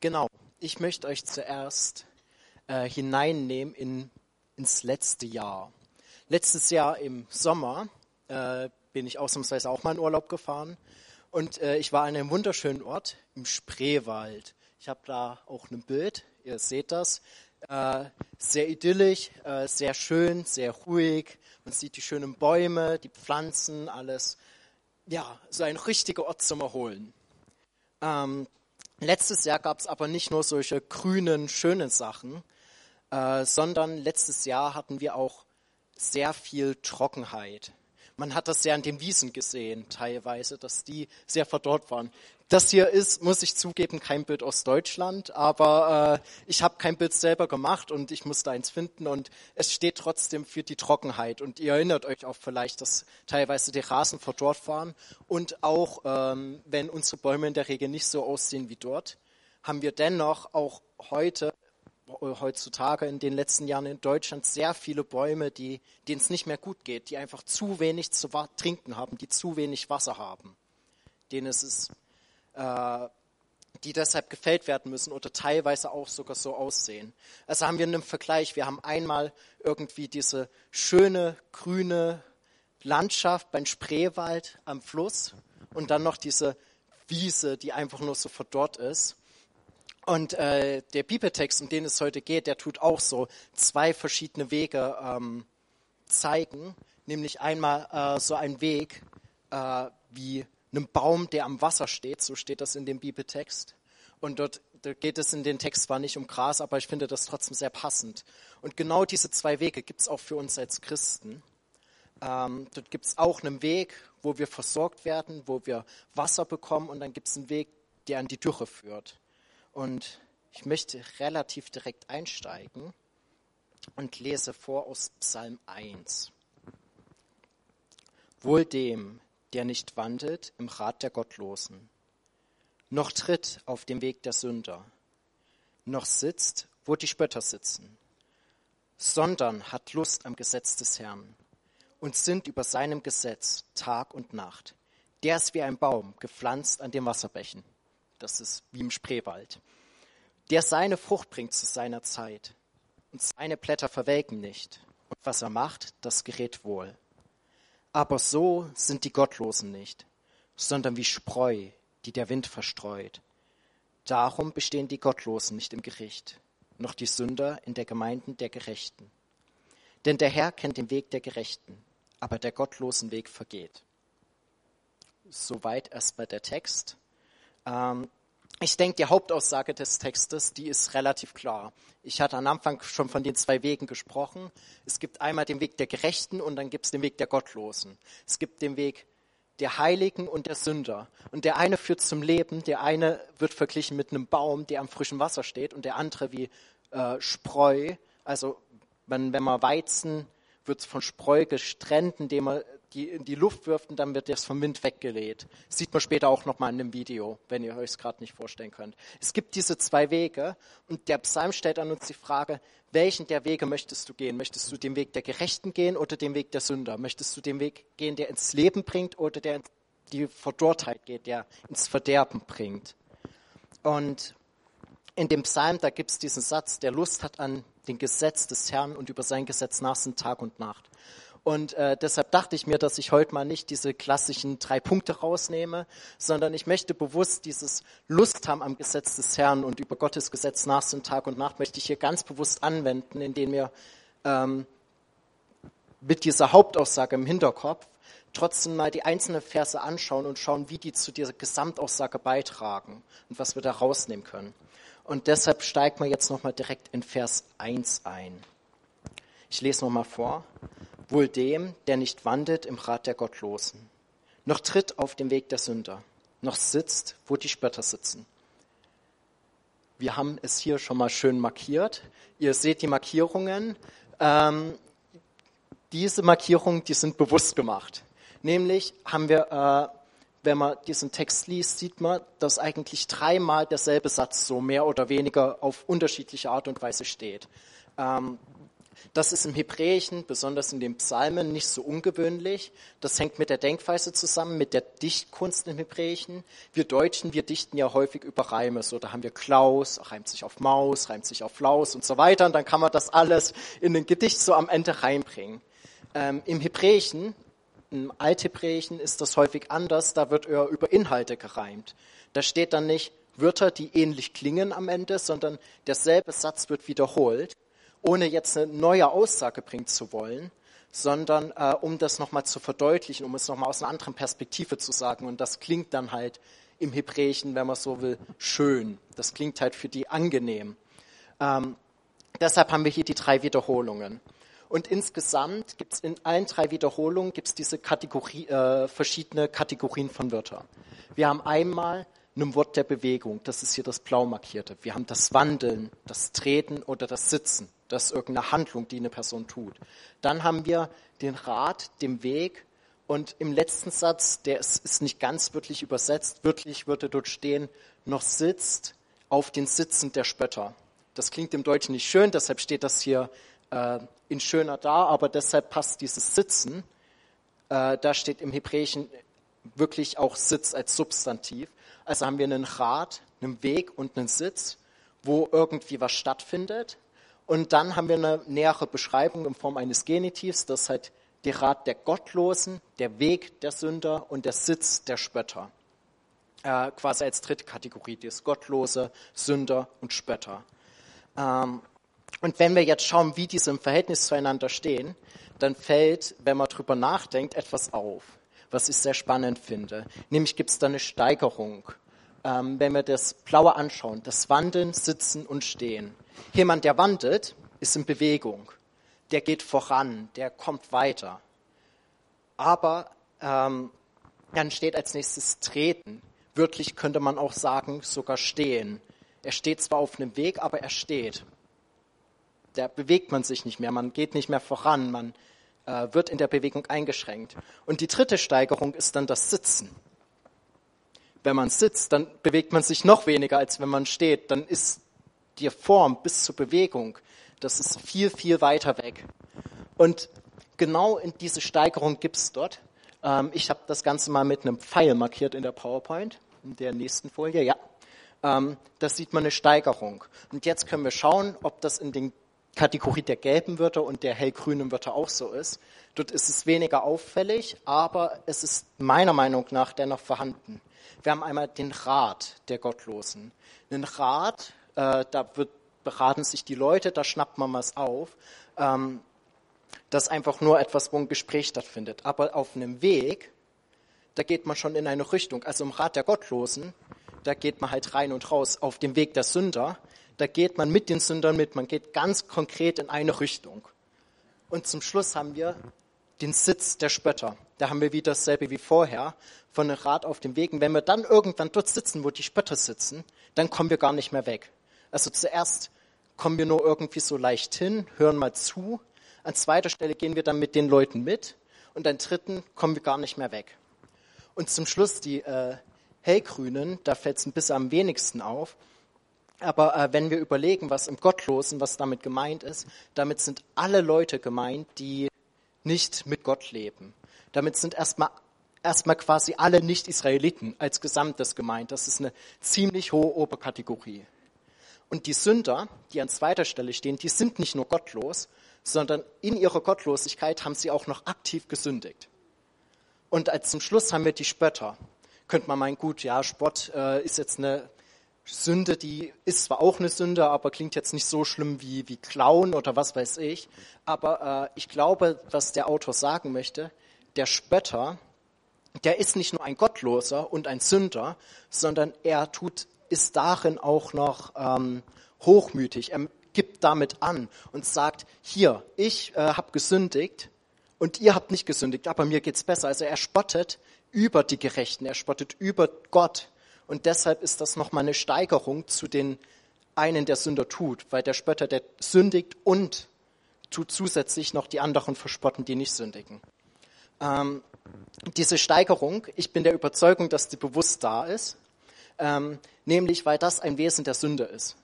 Genau, ich möchte euch zuerst äh, hineinnehmen in, ins letzte Jahr. Letztes Jahr im Sommer äh, bin ich ausnahmsweise auch mal in Urlaub gefahren und äh, ich war an einem wunderschönen Ort im Spreewald. Ich habe da auch ein Bild, ihr seht das. Äh, sehr idyllisch, äh, sehr schön, sehr ruhig. Man sieht die schönen Bäume, die Pflanzen, alles. Ja, so ein richtiger Ort zum Erholen. Ähm, letztes Jahr gab es aber nicht nur solche grünen, schönen Sachen, äh, sondern letztes Jahr hatten wir auch sehr viel Trockenheit. Man hat das sehr an den Wiesen gesehen, teilweise, dass die sehr verdorrt waren. Das hier ist, muss ich zugeben, kein Bild aus Deutschland, aber äh, ich habe kein Bild selber gemacht und ich musste eins finden und es steht trotzdem für die Trockenheit. Und ihr erinnert euch auch vielleicht, dass teilweise die Rasen verdorrt waren und auch ähm, wenn unsere Bäume in der Regel nicht so aussehen wie dort, haben wir dennoch auch heute heutzutage in den letzten Jahren in Deutschland sehr viele Bäume, die, denen es nicht mehr gut geht, die einfach zu wenig zu trinken haben, die zu wenig Wasser haben, denen es ist, äh, die deshalb gefällt werden müssen oder teilweise auch sogar so aussehen. Also haben wir einen Vergleich. Wir haben einmal irgendwie diese schöne grüne Landschaft beim Spreewald am Fluss und dann noch diese Wiese, die einfach nur so verdorrt ist. Und äh, der Bibeltext, um den es heute geht, der tut auch so zwei verschiedene Wege ähm, zeigen. Nämlich einmal äh, so ein Weg äh, wie einem Baum, der am Wasser steht, so steht das in dem Bibeltext. Und dort, dort geht es in den Text zwar nicht um Gras, aber ich finde das trotzdem sehr passend. Und genau diese zwei Wege gibt es auch für uns als Christen. Ähm, dort gibt es auch einen Weg, wo wir versorgt werden, wo wir Wasser bekommen und dann gibt es einen Weg, der an die Dürre führt. Und ich möchte relativ direkt einsteigen und lese vor aus Psalm 1. Wohl dem, der nicht wandelt im Rat der Gottlosen, noch tritt auf dem Weg der Sünder, noch sitzt, wo die Spötter sitzen, sondern hat Lust am Gesetz des Herrn und sinnt über seinem Gesetz Tag und Nacht. Der ist wie ein Baum, gepflanzt an den Wasserbächen das ist wie im Spreewald, der seine Frucht bringt zu seiner Zeit und seine Blätter verwelken nicht. Und was er macht, das gerät wohl. Aber so sind die Gottlosen nicht, sondern wie Spreu, die der Wind verstreut. Darum bestehen die Gottlosen nicht im Gericht, noch die Sünder in der Gemeinden der Gerechten. Denn der Herr kennt den Weg der Gerechten, aber der gottlosen Weg vergeht. Soweit erstmal der Text. Ähm, ich denke, die Hauptaussage des Textes, die ist relativ klar. Ich hatte am Anfang schon von den zwei Wegen gesprochen. Es gibt einmal den Weg der Gerechten und dann gibt es den Weg der Gottlosen. Es gibt den Weg der Heiligen und der Sünder. Und der eine führt zum Leben, der eine wird verglichen mit einem Baum, der am frischen Wasser steht und der andere wie äh, Spreu. Also wenn, wenn man Weizen wird von Spreu gestrennt, indem man die in die Luft wirft und dann wird das vom Wind weggelädt. Das sieht man später auch nochmal in dem Video, wenn ihr euch es gerade nicht vorstellen könnt. Es gibt diese zwei Wege und der Psalm stellt an uns die Frage, welchen der Wege möchtest du gehen? Möchtest du den Weg der Gerechten gehen oder den Weg der Sünder? Möchtest du den Weg gehen, der ins Leben bringt oder der in die Verdorrtheit geht, der ins Verderben bringt? Und in dem Psalm, da gibt es diesen Satz, der Lust hat an den Gesetz des Herrn und über sein Gesetz nach sind Tag und Nacht. Und äh, deshalb dachte ich mir, dass ich heute mal nicht diese klassischen drei Punkte rausnehme, sondern ich möchte bewusst dieses Lust haben am Gesetz des Herrn und über Gottes Gesetz nach sind Tag und Nacht, möchte ich hier ganz bewusst anwenden, indem wir ähm, mit dieser Hauptaussage im Hinterkopf trotzdem mal die einzelnen Verse anschauen und schauen, wie die zu dieser Gesamtaussage beitragen und was wir da rausnehmen können. Und deshalb steigen wir jetzt nochmal direkt in Vers 1 ein. Ich lese nochmal vor wohl dem, der nicht wandelt im Rat der Gottlosen, noch tritt auf dem Weg der Sünder, noch sitzt, wo die Spötter sitzen. Wir haben es hier schon mal schön markiert. Ihr seht die Markierungen. Ähm, diese Markierungen, die sind bewusst gemacht. Nämlich haben wir, äh, wenn man diesen Text liest, sieht man, dass eigentlich dreimal derselbe Satz so mehr oder weniger auf unterschiedliche Art und Weise steht. Ähm, Das ist im Hebräischen, besonders in den Psalmen, nicht so ungewöhnlich. Das hängt mit der Denkweise zusammen, mit der Dichtkunst im Hebräischen. Wir Deutschen, wir dichten ja häufig über Reime. So, da haben wir Klaus, reimt sich auf Maus, reimt sich auf Laus und so weiter. Und dann kann man das alles in ein Gedicht so am Ende reinbringen. Ähm, Im Hebräischen, im Althebräischen ist das häufig anders. Da wird eher über Inhalte gereimt. Da steht dann nicht Wörter, die ähnlich klingen am Ende, sondern derselbe Satz wird wiederholt ohne jetzt eine neue Aussage bringen zu wollen, sondern äh, um das nochmal zu verdeutlichen, um es nochmal aus einer anderen Perspektive zu sagen. Und das klingt dann halt im Hebräischen, wenn man so will, schön. Das klingt halt für die angenehm. Ähm, deshalb haben wir hier die drei Wiederholungen. Und insgesamt gibt es in allen drei Wiederholungen gibt's diese Kategorie, äh, verschiedene Kategorien von Wörtern. Wir haben einmal ein Wort der Bewegung, das ist hier das blau markierte. Wir haben das Wandeln, das Treten oder das Sitzen. Das ist irgendeine Handlung, die eine Person tut. Dann haben wir den Rat, den Weg und im letzten Satz, der ist, ist nicht ganz wörtlich übersetzt, wörtlich würde dort stehen, noch sitzt auf den Sitzen der Spötter. Das klingt im Deutschen nicht schön, deshalb steht das hier äh, in schöner da, aber deshalb passt dieses Sitzen. Äh, da steht im Hebräischen wirklich auch Sitz als Substantiv. Also haben wir einen Rat, einen Weg und einen Sitz, wo irgendwie was stattfindet. Und dann haben wir eine nähere Beschreibung in Form eines Genitivs, das ist halt der Rat der Gottlosen, der Weg der Sünder und der Sitz der Spötter. Äh, quasi als dritte Kategorie, das Gottlose, Sünder und Spötter. Ähm, und wenn wir jetzt schauen, wie diese im Verhältnis zueinander stehen, dann fällt, wenn man drüber nachdenkt, etwas auf, was ich sehr spannend finde. Nämlich gibt es da eine Steigerung. Ähm, wenn wir das Blaue anschauen, das Wandeln, Sitzen und Stehen Jemand, der wandelt, ist in Bewegung. Der geht voran, der kommt weiter. Aber ähm, dann steht als nächstes Treten. Wörtlich könnte man auch sagen, sogar stehen. Er steht zwar auf einem Weg, aber er steht. Da bewegt man sich nicht mehr, man geht nicht mehr voran, man äh, wird in der Bewegung eingeschränkt. Und die dritte Steigerung ist dann das Sitzen. Wenn man sitzt, dann bewegt man sich noch weniger, als wenn man steht. Dann ist die Form bis zur Bewegung, das ist viel, viel weiter weg. Und genau in diese Steigerung gibt es dort. Ähm, ich habe das Ganze mal mit einem Pfeil markiert in der PowerPoint, in der nächsten Folie, ja. Ähm, da sieht man eine Steigerung. Und jetzt können wir schauen, ob das in den Kategorie der gelben Wörter und der hellgrünen Wörter auch so ist. Dort ist es weniger auffällig, aber es ist meiner Meinung nach dennoch vorhanden. Wir haben einmal den Rat der Gottlosen. Einen Rat äh, da wird, beraten sich die Leute, da schnappt man was auf. Ähm, das ist einfach nur etwas, wo ein Gespräch stattfindet. Aber auf einem Weg, da geht man schon in eine Richtung. Also im Rat der Gottlosen, da geht man halt rein und raus. Auf dem Weg der Sünder, da geht man mit den Sündern mit. Man geht ganz konkret in eine Richtung. Und zum Schluss haben wir den Sitz der Spötter. Da haben wir wieder dasselbe wie vorher, von einem Rat auf dem Weg. Und wenn wir dann irgendwann dort sitzen, wo die Spötter sitzen, dann kommen wir gar nicht mehr weg. Also zuerst kommen wir nur irgendwie so leicht hin, hören mal zu. An zweiter Stelle gehen wir dann mit den Leuten mit. Und an dritten kommen wir gar nicht mehr weg. Und zum Schluss die äh, hellgrünen, da fällt es ein bisschen am wenigsten auf. Aber äh, wenn wir überlegen, was im Gottlosen, was damit gemeint ist, damit sind alle Leute gemeint, die nicht mit Gott leben. Damit sind erstmal erstmal quasi alle Nicht-Israeliten als Gesamtes gemeint. Das ist eine ziemlich hohe Oberkategorie. Und die Sünder, die an zweiter Stelle stehen, die sind nicht nur gottlos, sondern in ihrer Gottlosigkeit haben sie auch noch aktiv gesündigt. Und als zum Schluss haben wir die Spötter. Könnte man meinen, gut, ja, Spott äh, ist jetzt eine Sünde, die ist zwar auch eine Sünde, aber klingt jetzt nicht so schlimm wie, wie Klauen oder was weiß ich. Aber äh, ich glaube, was der Autor sagen möchte, der Spötter, der ist nicht nur ein Gottloser und ein Sünder, sondern er tut ist darin auch noch ähm, hochmütig. Er gibt damit an und sagt, hier, ich äh, habe gesündigt und ihr habt nicht gesündigt, aber mir geht's besser. Also er spottet über die Gerechten, er spottet über Gott. Und deshalb ist das nochmal eine Steigerung zu den einen, der Sünder tut, weil der Spötter, der sündigt und tut zusätzlich noch die anderen verspotten, die nicht sündigen. Ähm, diese Steigerung, ich bin der Überzeugung, dass die bewusst da ist, ähm, nämlich weil das ein Wesen der Sünde ist.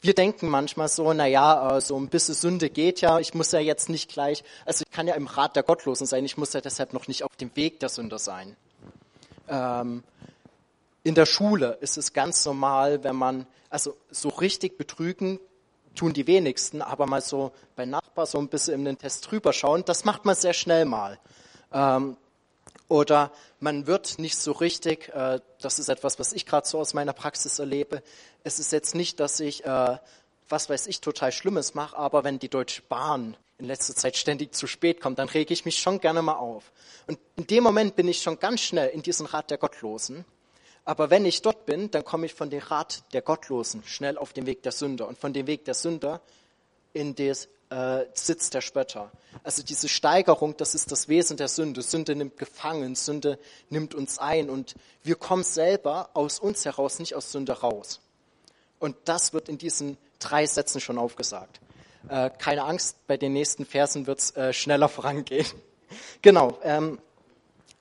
wir denken manchmal so, na ja, so ein bisschen Sünde geht ja, ich muss ja jetzt nicht gleich, also ich kann ja im Rat der Gottlosen sein, ich muss ja deshalb noch nicht auf dem Weg der Sünder sein. Ähm, in der Schule ist es ganz normal, wenn man, also so richtig betrügen tun die wenigsten, aber mal so bei Nachbar so ein bisschen in den Test drüber schauen, das macht man sehr schnell mal. Ähm, oder man wird nicht so richtig, äh, das ist etwas, was ich gerade so aus meiner Praxis erlebe. Es ist jetzt nicht, dass ich, äh, was weiß ich, total Schlimmes mache, aber wenn die Deutsche Bahn in letzter Zeit ständig zu spät kommt, dann rege ich mich schon gerne mal auf. Und in dem Moment bin ich schon ganz schnell in diesen Rat der Gottlosen. Aber wenn ich dort bin, dann komme ich von dem Rat der Gottlosen schnell auf den Weg der Sünder und von dem Weg der Sünder in das äh, Sitz der Spötter. Also diese Steigerung, das ist das Wesen der Sünde. Sünde nimmt gefangen, Sünde nimmt uns ein und wir kommen selber aus uns heraus, nicht aus Sünde raus. Und das wird in diesen drei Sätzen schon aufgesagt. Äh, keine Angst, bei den nächsten Versen wird es äh, schneller vorangehen. genau. Ähm,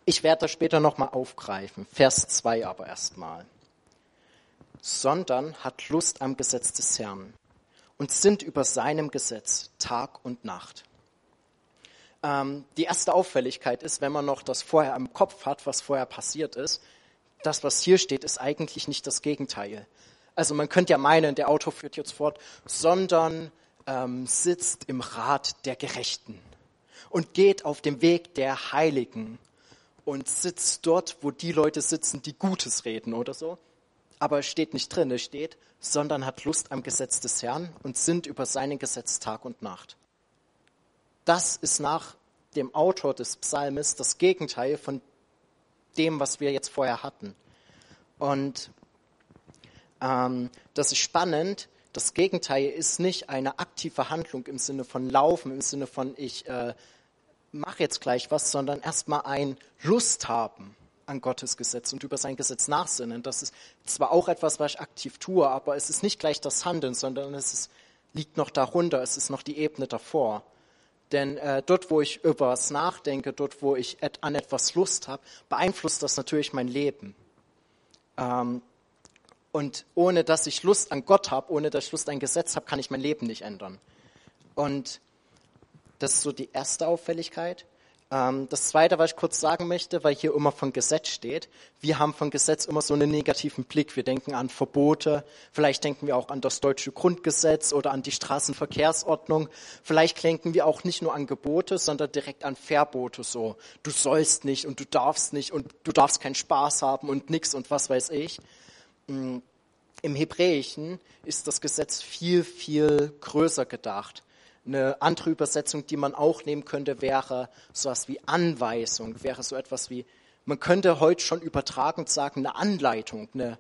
ich werde das später nochmal aufgreifen. Vers 2 aber erstmal. Sondern hat Lust am Gesetz des Herrn und sind über seinem Gesetz Tag und Nacht. Ähm, die erste Auffälligkeit ist, wenn man noch das vorher im Kopf hat, was vorher passiert ist, das, was hier steht, ist eigentlich nicht das Gegenteil. Also man könnte ja meinen, der Autor führt jetzt fort, sondern ähm, sitzt im Rat der Gerechten und geht auf dem Weg der Heiligen und sitzt dort, wo die Leute sitzen, die Gutes reden oder so aber es steht nicht drin, es steht, sondern hat Lust am Gesetz des Herrn und sind über seinen Gesetz Tag und Nacht. Das ist nach dem Autor des Psalmes das Gegenteil von dem, was wir jetzt vorher hatten. Und ähm, das ist spannend. Das Gegenteil ist nicht eine aktive Handlung im Sinne von Laufen, im Sinne von ich äh, mache jetzt gleich was, sondern erstmal ein Lust haben an Gottes Gesetz und über sein Gesetz nachsinnen. Das ist zwar auch etwas, was ich aktiv tue, aber es ist nicht gleich das Handeln, sondern es ist, liegt noch darunter, es ist noch die Ebene davor. Denn äh, dort, wo ich über was nachdenke, dort, wo ich et, an etwas Lust habe, beeinflusst das natürlich mein Leben. Ähm, und ohne dass ich Lust an Gott habe, ohne dass ich Lust an Gesetz habe, kann ich mein Leben nicht ändern. Und das ist so die erste Auffälligkeit. Ähm, das Zweite, was ich kurz sagen möchte, weil hier immer von Gesetz steht, wir haben von Gesetz immer so einen negativen Blick. Wir denken an Verbote, vielleicht denken wir auch an das deutsche Grundgesetz oder an die Straßenverkehrsordnung. Vielleicht denken wir auch nicht nur an Gebote, sondern direkt an Verbote so. Du sollst nicht und du darfst nicht und du darfst keinen Spaß haben und nix und was weiß ich. Mm, Im Hebräischen ist das Gesetz viel, viel größer gedacht. Eine andere Übersetzung, die man auch nehmen könnte, wäre so etwas wie Anweisung, wäre so etwas wie, man könnte heute schon übertragend sagen, eine Anleitung, eine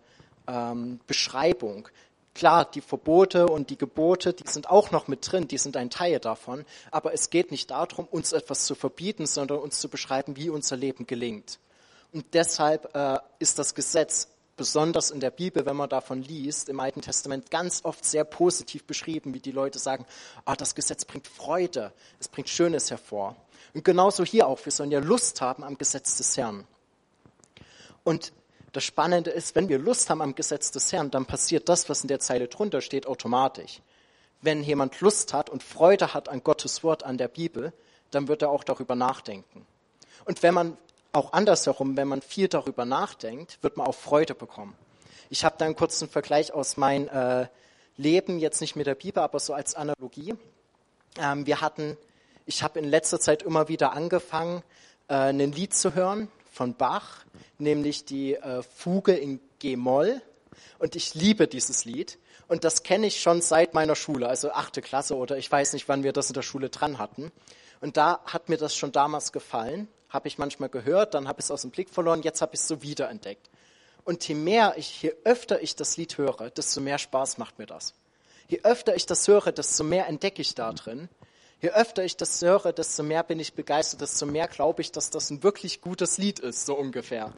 ähm, Beschreibung. Klar, die Verbote und die Gebote, die sind auch noch mit drin, die sind ein Teil davon, aber es geht nicht darum, uns etwas zu verbieten, sondern uns zu beschreiben, wie unser Leben gelingt. Und deshalb äh, ist das Gesetz besonders in der Bibel, wenn man davon liest, im Alten Testament ganz oft sehr positiv beschrieben, wie die Leute sagen, ah, das Gesetz bringt Freude, es bringt Schönes hervor. Und genauso hier auch, wir sollen ja Lust haben am Gesetz des Herrn. Und das Spannende ist, wenn wir Lust haben am Gesetz des Herrn, dann passiert das, was in der Zeile drunter steht, automatisch. Wenn jemand Lust hat und Freude hat an Gottes Wort, an der Bibel, dann wird er auch darüber nachdenken. Und wenn man auch andersherum, wenn man viel darüber nachdenkt, wird man auch Freude bekommen. Ich habe da einen kurzen Vergleich aus meinem äh, Leben, jetzt nicht mit der Bibel, aber so als Analogie. Ähm, wir hatten, ich habe in letzter Zeit immer wieder angefangen, äh, ein Lied zu hören von Bach, nämlich die äh, Fuge in G-Moll. Und ich liebe dieses Lied. Und das kenne ich schon seit meiner Schule, also achte Klasse oder ich weiß nicht, wann wir das in der Schule dran hatten. Und da hat mir das schon damals gefallen habe ich manchmal gehört, dann habe ich es aus dem Blick verloren, jetzt habe ich es so wiederentdeckt. Und je mehr ich, je öfter ich das Lied höre, desto mehr Spaß macht mir das. Je öfter ich das höre, desto mehr entdecke ich da drin. Je öfter ich das höre, desto mehr bin ich begeistert, desto mehr glaube ich, dass das ein wirklich gutes Lied ist, so ungefähr.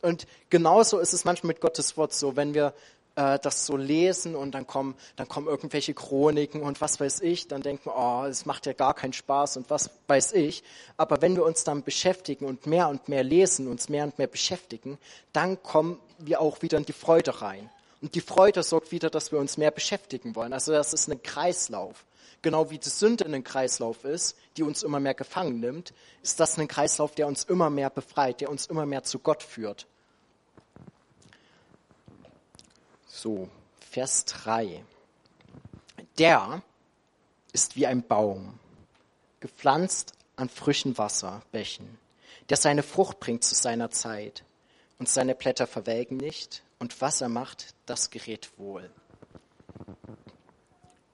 Und genauso ist es manchmal mit Gottes Wort so, wenn wir äh, das so lesen und dann kommen, dann kommen irgendwelche Chroniken und was weiß ich, dann denken wir, oh, es macht ja gar keinen Spaß und was weiß ich. Aber wenn wir uns dann beschäftigen und mehr und mehr lesen, uns mehr und mehr beschäftigen, dann kommen wir auch wieder in die Freude rein. Und die Freude sorgt wieder, dass wir uns mehr beschäftigen wollen. Also das ist ein Kreislauf. Genau wie die Sünde ein Kreislauf ist, die uns immer mehr gefangen nimmt, ist das ein Kreislauf, der uns immer mehr befreit, der uns immer mehr zu Gott führt. So, Vers 3. Der ist wie ein Baum, gepflanzt an frischen Wasserbächen, der seine Frucht bringt zu seiner Zeit und seine Blätter verwelken nicht und was er macht, das gerät wohl.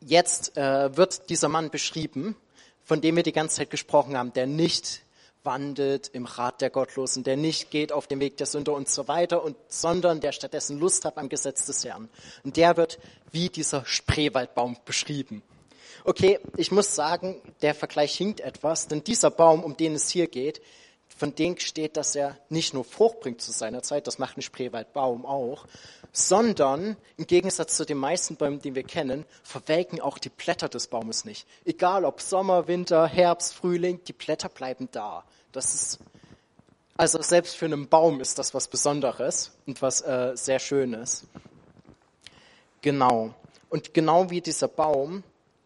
Jetzt äh, wird dieser Mann beschrieben, von dem wir die ganze Zeit gesprochen haben, der nicht wandelt im Rat der Gottlosen, der nicht geht auf den Weg der Sünder und so weiter, und, sondern der stattdessen Lust hat am Gesetz des Herrn. Und der wird wie dieser Spreewaldbaum beschrieben. Okay, ich muss sagen, der Vergleich hinkt etwas, denn dieser Baum, um den es hier geht, von dem steht, dass er nicht nur Frucht bringt zu seiner Zeit, das macht ein Spreewaldbaum auch, sondern im Gegensatz zu den meisten Bäumen, die wir kennen, verwelken auch die Blätter des Baumes nicht. Egal ob Sommer, Winter, Herbst, Frühling, die Blätter bleiben da. Das ist, also selbst für einen Baum ist das was Besonderes und was äh, sehr Schönes. Genau. Und genau wie dieser Baum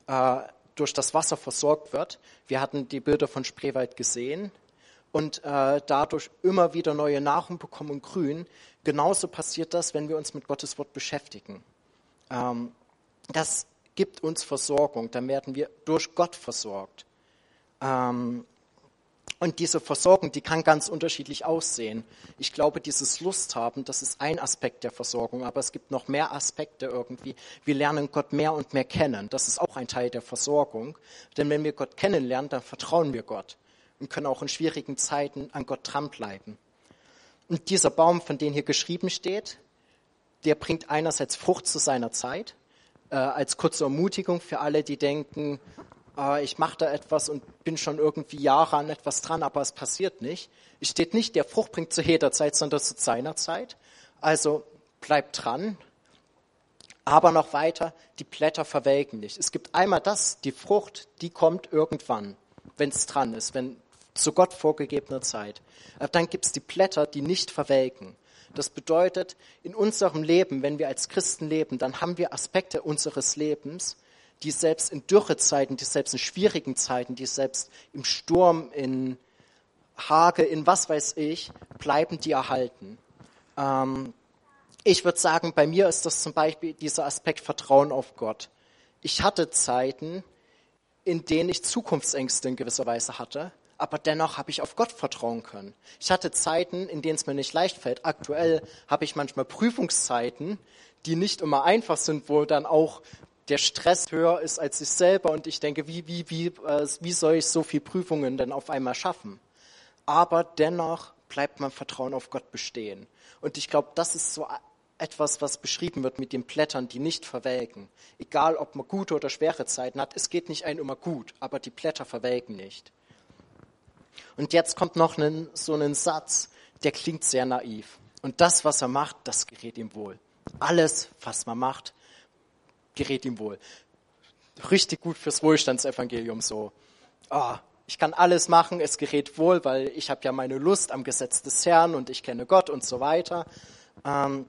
äh, durch das Wasser versorgt wird, wir hatten die Bilder von Spreewald gesehen, und äh, dadurch immer wieder neue Nahrung bekommen und grün. Genauso passiert das, wenn wir uns mit Gottes Wort beschäftigen. Ähm, das gibt uns Versorgung, dann werden wir durch Gott versorgt. Ähm, und diese Versorgung, die kann ganz unterschiedlich aussehen. Ich glaube, dieses Lust haben, das ist ein Aspekt der Versorgung, aber es gibt noch mehr Aspekte irgendwie. Wir lernen Gott mehr und mehr kennen. Das ist auch ein Teil der Versorgung. Denn wenn wir Gott kennenlernen, dann vertrauen wir Gott und können auch in schwierigen Zeiten an Gott dranbleiben. Und dieser Baum, von dem hier geschrieben steht, der bringt einerseits Frucht zu seiner Zeit, äh, als kurze Ermutigung für alle, die denken, äh, ich mache da etwas und bin schon irgendwie Jahre an etwas dran, aber es passiert nicht. Es steht nicht, der Frucht bringt zu jeder Zeit, sondern zu seiner Zeit. Also bleibt dran. Aber noch weiter, die Blätter verwelken nicht. Es gibt einmal das, die Frucht, die kommt irgendwann, wenn es dran ist, wenn zu Gott vorgegebener Zeit. Aber dann gibt es die Blätter, die nicht verwelken. Das bedeutet, in unserem Leben, wenn wir als Christen leben, dann haben wir Aspekte unseres Lebens, die selbst in Dürrezeiten, die selbst in schwierigen Zeiten, die selbst im Sturm, in Hage, in was weiß ich, bleiben die erhalten. Ähm, ich würde sagen, bei mir ist das zum Beispiel dieser Aspekt Vertrauen auf Gott. Ich hatte Zeiten, in denen ich Zukunftsängste in gewisser Weise hatte, aber dennoch habe ich auf Gott vertrauen können. Ich hatte Zeiten, in denen es mir nicht leicht fällt. Aktuell habe ich manchmal Prüfungszeiten, die nicht immer einfach sind, wo dann auch der Stress höher ist als ich selber und ich denke, wie, wie, wie, äh, wie soll ich so viele Prüfungen denn auf einmal schaffen? Aber dennoch bleibt mein Vertrauen auf Gott bestehen. Und ich glaube, das ist so etwas, was beschrieben wird mit den Blättern, die nicht verwelken. Egal, ob man gute oder schwere Zeiten hat, es geht nicht ein immer gut, aber die Blätter verwelken nicht. Und jetzt kommt noch einen, so ein Satz, der klingt sehr naiv. Und das, was er macht, das gerät ihm wohl. Alles, was man macht, gerät ihm wohl. Richtig gut fürs Wohlstandsevangelium so. Oh, ich kann alles machen, es gerät wohl, weil ich habe ja meine Lust am Gesetz des Herrn und ich kenne Gott und so weiter. Ähm,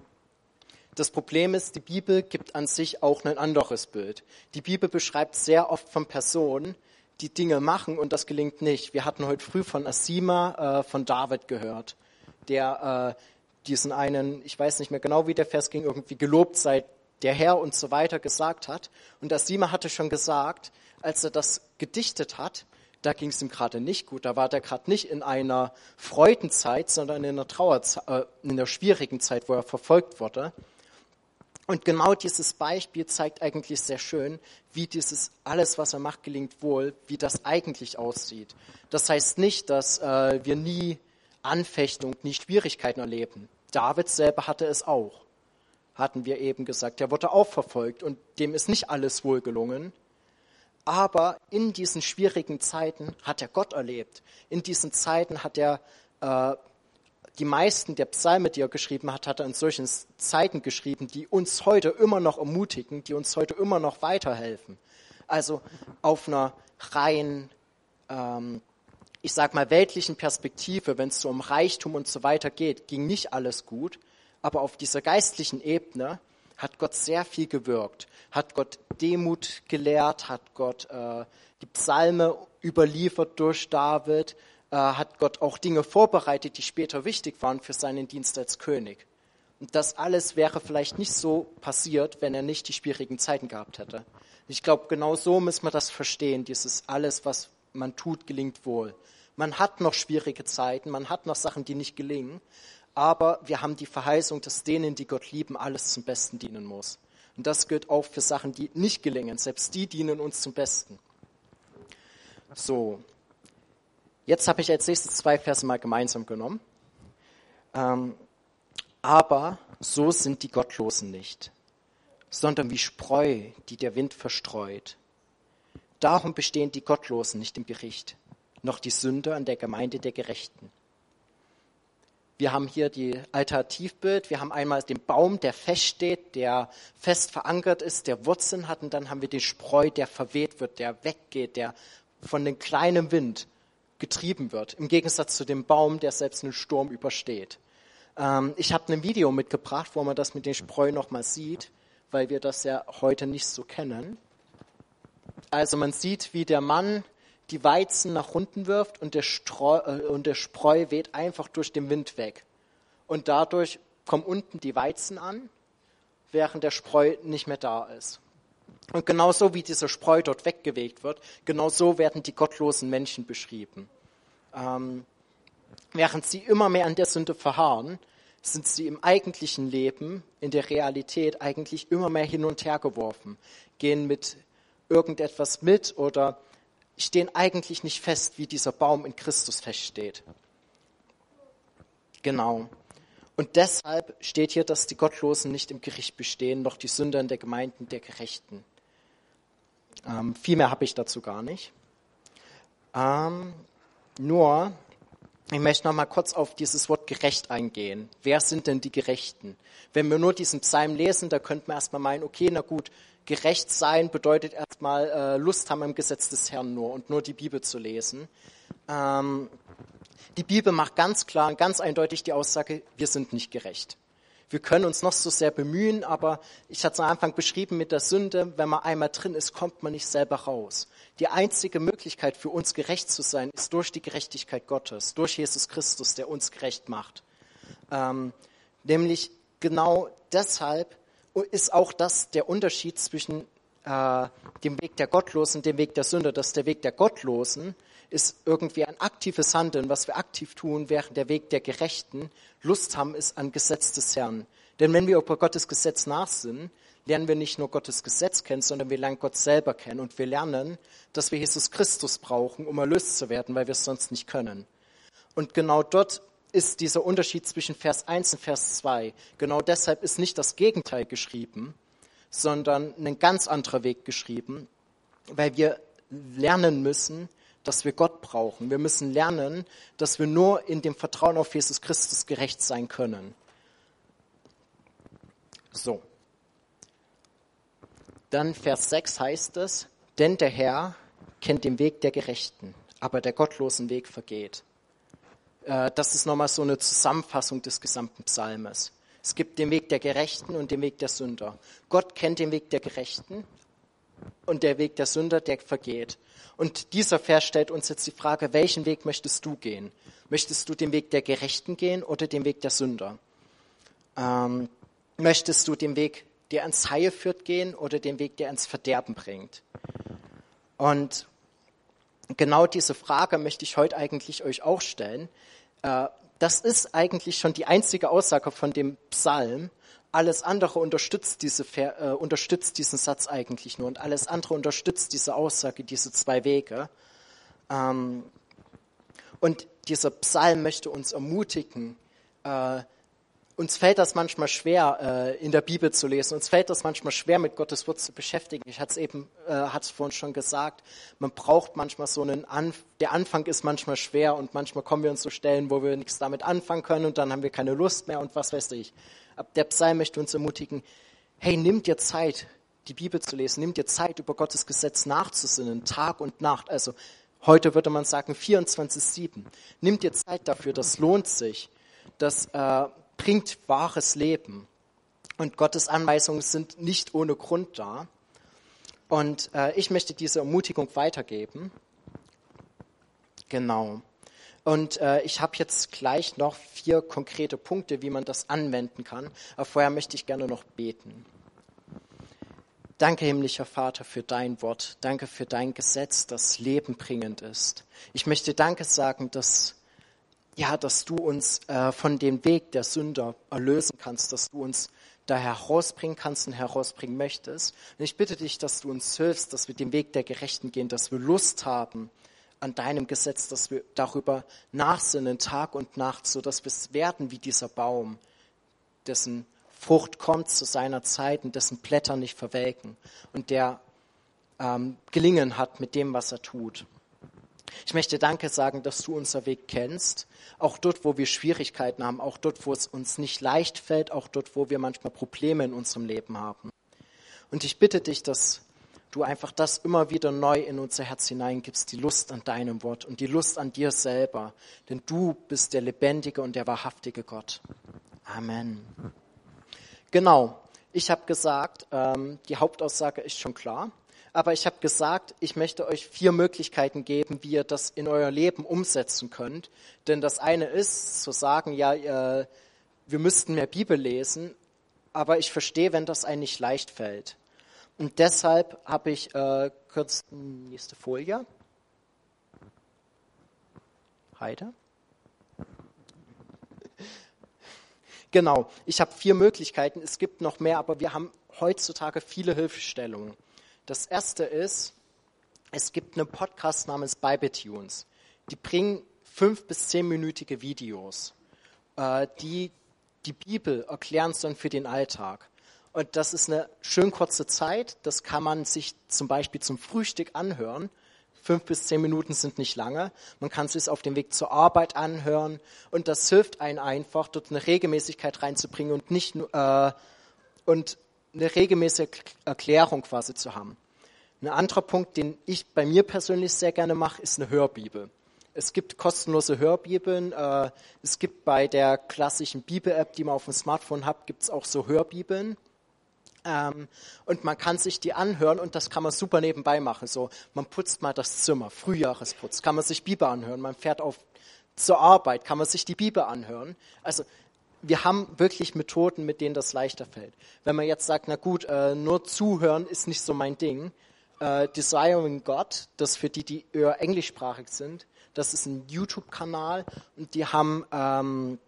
das Problem ist, die Bibel gibt an sich auch ein anderes Bild. Die Bibel beschreibt sehr oft von Personen, die Dinge machen und das gelingt nicht. Wir hatten heute früh von Asima, äh, von David gehört, der äh, diesen einen, ich weiß nicht mehr genau, wie der Vers ging, irgendwie gelobt sei der Herr und so weiter gesagt hat. Und Asima hatte schon gesagt, als er das gedichtet hat, da ging es ihm gerade nicht gut. Da war der gerade nicht in einer Freudenzeit, sondern in einer Trauerzeit, äh, in einer schwierigen Zeit, wo er verfolgt wurde. Und genau dieses Beispiel zeigt eigentlich sehr schön, wie dieses alles, was er macht, gelingt wohl, wie das eigentlich aussieht. Das heißt nicht, dass äh, wir nie Anfechtung, nie Schwierigkeiten erleben. David selber hatte es auch, hatten wir eben gesagt. Er wurde auch verfolgt und dem ist nicht alles wohl gelungen. Aber in diesen schwierigen Zeiten hat er Gott erlebt. In diesen Zeiten hat er äh, die meisten der Psalme, die er geschrieben hat, hat er in solchen Zeiten geschrieben, die uns heute immer noch ermutigen, die uns heute immer noch weiterhelfen. Also auf einer rein, ähm, ich sag mal, weltlichen Perspektive, wenn es so um Reichtum und so weiter geht, ging nicht alles gut. Aber auf dieser geistlichen Ebene hat Gott sehr viel gewirkt, hat Gott Demut gelehrt, hat Gott äh, die Psalme überliefert durch David, äh, hat Gott auch Dinge vorbereitet, die später wichtig waren für seinen Dienst als König. Und das alles wäre vielleicht nicht so passiert, wenn er nicht die schwierigen Zeiten gehabt hätte. Ich glaube, genau so muss man das verstehen, dieses alles, was man tut, gelingt wohl. Man hat noch schwierige Zeiten, man hat noch Sachen, die nicht gelingen, aber wir haben die Verheißung, dass denen, die Gott lieben, alles zum Besten dienen muss. Und das gilt auch für Sachen, die nicht gelingen. Selbst die dienen uns zum Besten. So, jetzt habe ich als nächstes zwei Verse mal gemeinsam genommen. Ähm, aber so sind die Gottlosen nicht, sondern wie Spreu, die der Wind verstreut. Darum bestehen die Gottlosen nicht im Gericht, noch die Sünder in der Gemeinde der Gerechten. Wir haben hier die Alternativbild. Wir haben einmal den Baum, der feststeht, der fest verankert ist, der Wurzeln hat. Und dann haben wir den Spreu, der verweht wird, der weggeht, der von dem kleinen Wind getrieben wird. Im Gegensatz zu dem Baum, der selbst einen Sturm übersteht. Ähm, ich habe ein Video mitgebracht, wo man das mit den Spreu nochmal sieht, weil wir das ja heute nicht so kennen. Also man sieht, wie der Mann die Weizen nach unten wirft und der, Streu, äh, und der Spreu weht einfach durch den Wind weg. Und dadurch kommen unten die Weizen an, während der Spreu nicht mehr da ist. Und genauso wie dieser Spreu dort weggewegt wird, genauso werden die gottlosen Menschen beschrieben. Ähm, während sie immer mehr an der Sünde verharren, sind sie im eigentlichen Leben, in der Realität eigentlich immer mehr hin und her geworfen, gehen mit irgendetwas mit oder stehen eigentlich nicht fest, wie dieser Baum in Christus feststeht. Genau. Und deshalb steht hier, dass die Gottlosen nicht im Gericht bestehen, noch die Sünder in der Gemeinden der Gerechten. Ähm, viel mehr habe ich dazu gar nicht. Ähm, nur, ich möchte noch mal kurz auf dieses Wort gerecht eingehen. Wer sind denn die Gerechten? Wenn wir nur diesen Psalm lesen, da könnte man erstmal meinen, okay, na gut, gerecht sein bedeutet erstmal äh, Lust haben im Gesetz des Herrn nur und nur die Bibel zu lesen. Ähm, die Bibel macht ganz klar und ganz eindeutig die Aussage, wir sind nicht gerecht. Wir können uns noch so sehr bemühen, aber ich hatte es am Anfang beschrieben mit der Sünde, wenn man einmal drin ist, kommt man nicht selber raus. Die einzige Möglichkeit für uns gerecht zu sein, ist durch die Gerechtigkeit Gottes, durch Jesus Christus, der uns gerecht macht. Ähm, nämlich genau deshalb, ist auch das der Unterschied zwischen äh, dem Weg der Gottlosen und dem Weg der Sünder. Dass der Weg der Gottlosen ist irgendwie ein aktives Handeln, was wir aktiv tun, während der Weg der Gerechten Lust haben ist an Gesetz des Herrn. Denn wenn wir über Gottes Gesetz nachsinnen, lernen wir nicht nur Gottes Gesetz kennen, sondern wir lernen Gott selber kennen und wir lernen, dass wir Jesus Christus brauchen, um erlöst zu werden, weil wir es sonst nicht können. Und genau dort ist dieser Unterschied zwischen Vers 1 und Vers 2. Genau deshalb ist nicht das Gegenteil geschrieben, sondern ein ganz anderer Weg geschrieben, weil wir lernen müssen, dass wir Gott brauchen. Wir müssen lernen, dass wir nur in dem Vertrauen auf Jesus Christus gerecht sein können. So. Dann Vers 6 heißt es, denn der Herr kennt den Weg der Gerechten, aber der gottlosen Weg vergeht. Äh, das ist nochmal so eine Zusammenfassung des gesamten Psalmes. Es gibt den Weg der Gerechten und den Weg der Sünder. Gott kennt den Weg der Gerechten und der Weg der Sünder, der vergeht. Und dieser Vers stellt uns jetzt die Frage, welchen Weg möchtest du gehen? Möchtest du den Weg der Gerechten gehen oder den Weg der Sünder? Ähm, möchtest du den Weg, der ans Heil führt, gehen oder den Weg, der ans Verderben bringt? Und genau diese Frage möchte ich heute eigentlich euch auch stellen. Äh, das ist eigentlich schon die einzige Aussage von dem Psalm. Alles andere unterstützt, diese, äh, unterstützt diesen Satz eigentlich nur und alles andere unterstützt diese Aussage, diese zwei Wege. Ähm, und dieser Psalm möchte uns ermutigen, äh, uns fällt das manchmal schwer, äh, in der Bibel zu lesen. Uns fällt das manchmal schwer, mit Gottes Wort zu beschäftigen. Ich hatte es eben, äh, hatte vorhin schon gesagt. Man braucht manchmal so einen Anfang. Der Anfang ist manchmal schwer und manchmal kommen wir uns zu Stellen, wo wir nichts damit anfangen können und dann haben wir keine Lust mehr und was weiß ich. Aber der Psalm möchte uns ermutigen, hey, nimm dir Zeit, die Bibel zu lesen. Nimm dir Zeit, über Gottes Gesetz nachzusinnen, Tag und Nacht. Also, heute würde man sagen 24-7. Nimm dir Zeit dafür, das lohnt sich. Das, äh, bringt wahres Leben. Und Gottes Anweisungen sind nicht ohne Grund da. Und äh, ich möchte diese Ermutigung weitergeben. Genau. Und äh, ich habe jetzt gleich noch vier konkrete Punkte, wie man das anwenden kann. Aber vorher möchte ich gerne noch beten. Danke, himmlischer Vater, für dein Wort. Danke für dein Gesetz, das lebenbringend ist. Ich möchte Danke sagen, dass, ja, dass du uns äh, von dem Weg der Sünder erlösen kannst, dass du uns da herausbringen kannst und herausbringen möchtest. Und ich bitte dich, dass du uns hilfst, dass wir den Weg der Gerechten gehen, dass wir Lust haben an deinem Gesetz, dass wir darüber nachsinnen, Tag und Nacht, so dass wir es werden wie dieser Baum, dessen Frucht kommt zu seiner Zeit und dessen Blätter nicht verwelken und der ähm, gelingen hat mit dem, was er tut. Ich möchte Danke sagen, dass du unser Weg kennst, auch dort, wo wir Schwierigkeiten haben, auch dort, wo es uns nicht leicht fällt, auch dort, wo wir manchmal Probleme in unserem Leben haben. Und ich bitte dich, dass du einfach das immer wieder neu in unser Herz hineingibst, die Lust an deinem Wort und die Lust an dir selber, denn du bist der lebendige und der wahrhaftige Gott. Amen. Genau, ich habe gesagt, ähm, die Hauptaussage ist schon klar, aber ich habe gesagt, ich möchte euch vier Möglichkeiten geben, wie ihr das in euer Leben umsetzen könnt. Denn das eine ist zu sagen, ja, äh, wir müssten mehr Bibel lesen, aber ich verstehe, wenn das einem nicht leicht fällt. Und deshalb habe ich äh, kurz nächste Folie. Heide. Genau, ich habe vier Möglichkeiten. Es gibt noch mehr, aber wir haben heutzutage viele Hilfestellungen. Das erste ist, es gibt einen Podcast namens BibleTunes. Die bringen fünf bis zehnminütige Videos, äh, die die Bibel erklären sollen für den Alltag. Und das ist eine schön kurze Zeit. Das kann man sich zum Beispiel zum Frühstück anhören Fünf bis zehn Minuten sind nicht lange. Man kann es sich auf dem Weg zur Arbeit anhören und das hilft einem einfach, dort eine Regelmäßigkeit reinzubringen und nicht äh, und eine regelmäßige Erklärung quasi zu haben. Ein anderer Punkt, den ich bei mir persönlich sehr gerne mache, ist eine Hörbibel. Es gibt kostenlose Hörbibeln. Äh, es gibt bei der klassischen Bibel-App, die man auf dem Smartphone hat, gibt es auch so Hörbibeln. Ähm, und man kann sich die anhören und das kann man super nebenbei machen. So, man putzt mal das Zimmer, Frühjahresputz, kann man sich Bibel anhören. Man fährt auf zur Arbeit, kann man sich die Bibel anhören. Also wir haben wirklich Methoden, mit denen das leichter fällt. Wenn man jetzt sagt, na gut, äh, nur zuhören ist nicht so mein Ding. Äh, Desiring God, das für die, die eher englischsprachig sind, das ist ein YouTube-Kanal und die haben, ähm,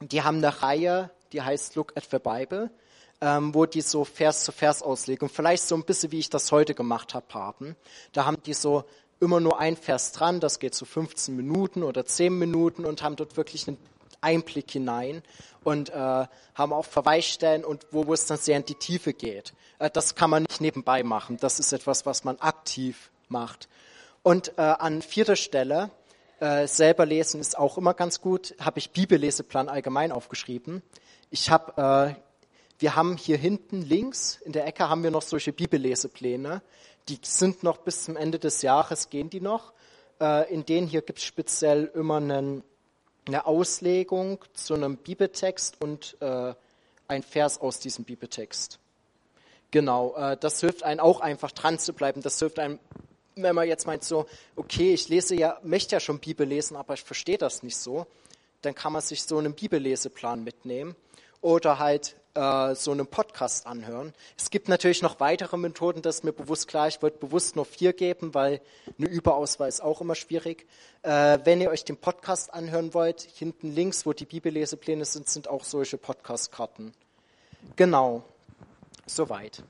die haben eine Reihe, die heißt Look at the Bible ähm, wo die so Vers zu Vers Auslegung, vielleicht so ein bisschen wie ich das heute gemacht habe, haben. Da haben die so immer nur ein Vers dran, das geht so 15 Minuten oder 10 Minuten und haben dort wirklich einen Einblick hinein und äh, haben auch Verweisstellen und wo, wo es dann sehr in die Tiefe geht. Äh, das kann man nicht nebenbei machen. Das ist etwas, was man aktiv macht. Und äh, an vierter Stelle, äh, selber lesen ist auch immer ganz gut, habe ich Bibelleseplan allgemein aufgeschrieben. Ich habe äh, wir haben hier hinten links in der Ecke haben wir noch solche Bibellesepläne. Die sind noch bis zum Ende des Jahres, gehen die noch. Äh, in denen hier gibt es speziell immer einen, eine Auslegung zu einem Bibeltext und äh, ein Vers aus diesem Bibeltext. Genau, äh, das hilft einem auch einfach dran zu bleiben. Das hilft einem, wenn man jetzt meint so, okay, ich lese ja, möchte ja schon Bibel lesen, aber ich verstehe das nicht so, dann kann man sich so einen Bibelleseplan mitnehmen oder halt äh, so einen Podcast anhören. Es gibt natürlich noch weitere Methoden, das ist mir bewusst klar. Ich wollte bewusst nur vier geben, weil eine Überauswahl ist auch immer schwierig. Äh, wenn ihr euch den Podcast anhören wollt, hinten links, wo die Bibellesepläne sind, sind auch solche Podcast-Karten. Genau. Soweit.